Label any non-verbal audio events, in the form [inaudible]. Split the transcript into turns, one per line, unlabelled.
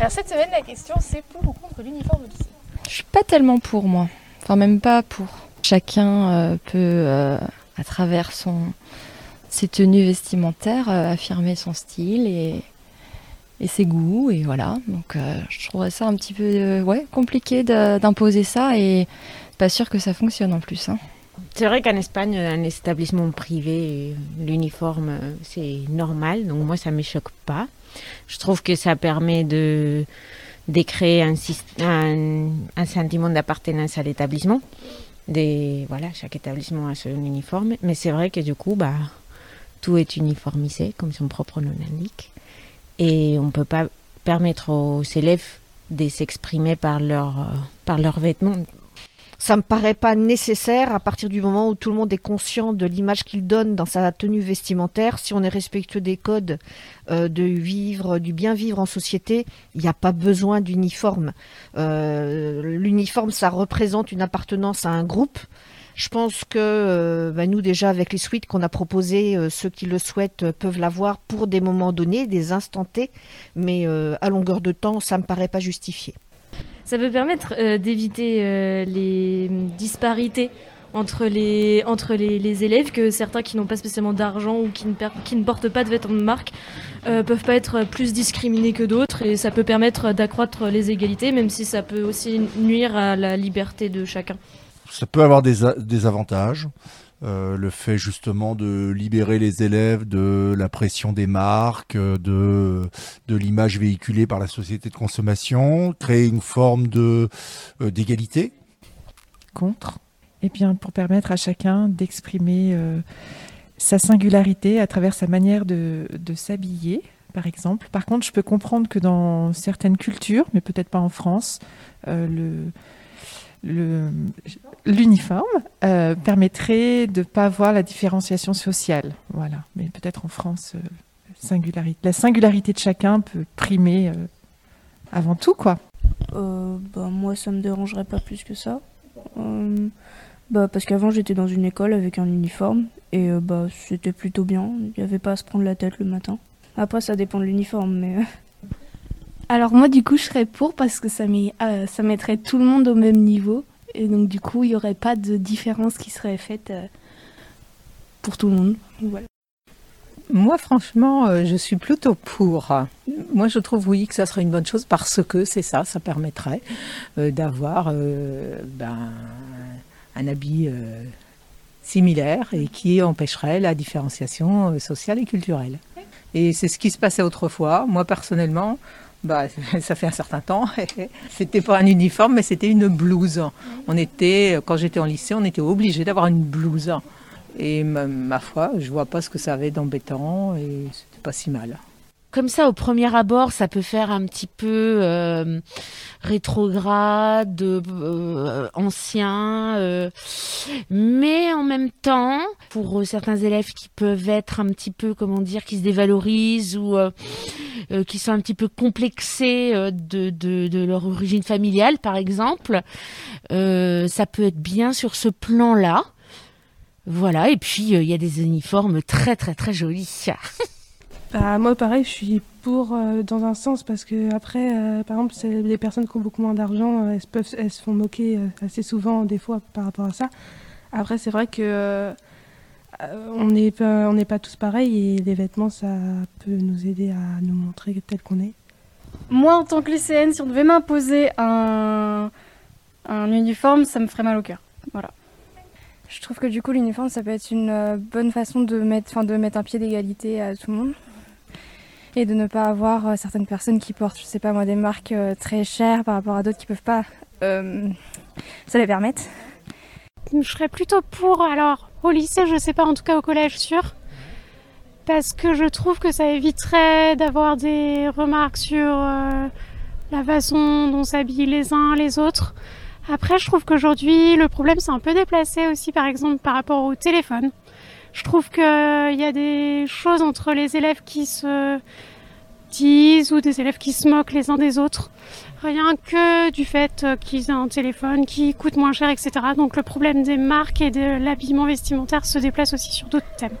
Alors cette semaine, la question c'est pour ou contre l'uniforme au lycée
Je suis pas tellement pour moi. Enfin, même pas pour. Chacun euh, peut, euh, à travers son, ses tenues vestimentaires, euh, affirmer son style et, et ses goûts. Et voilà. Donc je trouverais ça un petit peu ouais, compliqué d'imposer ça et pas sûr que ça fonctionne en plus. Hein.
C'est vrai qu'en Espagne, un établissement privé, l'uniforme, c'est normal. Donc moi, ça ne me choque pas. Je trouve que ça permet de, de créer un, sentiment d'appartenance à l'établissement. voilà, chaque établissement a son uniforme. Mais c'est vrai que du coup, bah, tout est uniformisé, comme son propre nom l'indique. Et on ne peut pas permettre aux élèves de s'exprimer par, leur, par leurs vêtements
ça me paraît pas nécessaire à partir du moment où tout le monde est conscient de l'image qu'il donne dans sa tenue vestimentaire. Si on est respectueux des codes euh, de vivre, du bien vivre en société, il n'y a pas besoin d'uniforme. Euh, l'uniforme, ça représente une appartenance à un groupe. Je pense que euh, bah, nous déjà avec les suites qu'on a proposées, ceux qui le souhaitent peuvent l'avoir pour des moments donnés, des instants T, mais à longueur de temps, ça me paraît pas justifié.
Ça peut permettre euh, d'éviter euh, les disparités entre les, entre les, élèves, que certains qui n'ont pas spécialement d'argent ou qui ne, portent pas de vêtements de marque euh, peuvent pas être plus discriminés que d'autres et ça peut permettre d'accroître les égalités, même si ça peut aussi nuire à la liberté de chacun.
Ça peut avoir des, des avantages. Euh, le fait justement de libérer les élèves de la pression des marques, euh, de, de l'image véhiculée par la société de consommation, créer une forme euh, d'égalité.
Contre. Et bien pour permettre à chacun d'exprimer sa singularité à travers sa manière de, de s'habiller, par exemple. Par contre, je peux comprendre que dans certaines cultures, mais peut-être pas en France, le l'uniforme euh, permettrait de ne pas avoir la différenciation sociale. Voilà. Mais peut-être en France, euh, la singularité de chacun peut primer euh, avant tout, quoi.
bah, moi, ça me dérangerait pas plus que ça. bah, parce qu'avant, j'étais dans une école avec un uniforme et bah, c'était plutôt bien. Il n'y avait pas à se prendre la tête le matin. Après, ça dépend de l'uniforme, mais.
Alors moi du coup je serais pour parce que ça, euh, ça mettrait tout le monde au même niveau et donc du coup il n'y aurait pas de différence qui serait faite euh, pour tout le monde.
Moi, franchement, euh, je suis plutôt pour. Moi, je trouve, oui, que ça serait une bonne chose parce que c'est ça, ça permettrait d'avoir ben, un habit similaire et qui empêcherait la différenciation sociale et culturelle. Et c'est ce qui se passait autrefois. Moi, personnellement, bah, [laughs] ça fait un certain temps. [laughs] c'était pas un uniforme, mais c'était une blouse. On était, quand j'étais en lycée, on était obligé d'avoir une blouse. Et ma, ma, foi, je vois pas ce que ça avait d'embêtant et c'était pas si mal
comme ça, au premier abord, ça peut faire un petit peu euh, rétrograde, euh, ancien, euh, mais en même temps, pour certains élèves qui peuvent être un petit peu, comment dire, qui se dévalorisent ou qui sont un petit peu complexés de, de, de, leur origine familiale, par exemple, ça peut être bien sur ce plan-là. Voilà, et puis il y a des uniformes très très très jolis. [laughs]
Bah, moi, pareil, je suis pour euh, dans un sens parce que après, euh, par exemple, les personnes qui ont beaucoup moins d'argent, euh, elles, peuvent, elles se font moquer assez souvent, des fois, par rapport à ça. Après, c'est vrai que on n'est pas, on pas tous pareils et les vêtements, ça peut nous aider à nous montrer tel qu'on est.
Moi, en tant que lycéenne, si on devait m'imposer un, un uniforme, ça me ferait mal au cœur. Voilà. Je trouve que du coup, l'uniforme, ça peut être une bonne façon de mettre, de mettre un pied d'égalité à tout le monde et de ne pas avoir euh, certaines personnes qui portent, je sais pas moi, des marques euh, très chères par rapport à d'autres qui peuvent pas euh, se les permettre.
Je serais plutôt pour, alors au lycée, je sais pas, en tout cas au collège, sûr. Parce que je trouve que ça éviterait d'avoir des remarques sur la façon dont s'habillent les uns les autres. Après, je trouve qu'aujourd'hui, le problème c'est un peu déplacé aussi, par exemple, par rapport au téléphone. Je trouve qu'il y a des choses entre les élèves qui se disent ou des élèves qui se moquent les uns des autres. Rien que du fait qu'ils aient un téléphone qui coûte moins cher, etc. Donc le problème des marques et de l'habillement vestimentaire se déplace aussi sur d'autres thèmes.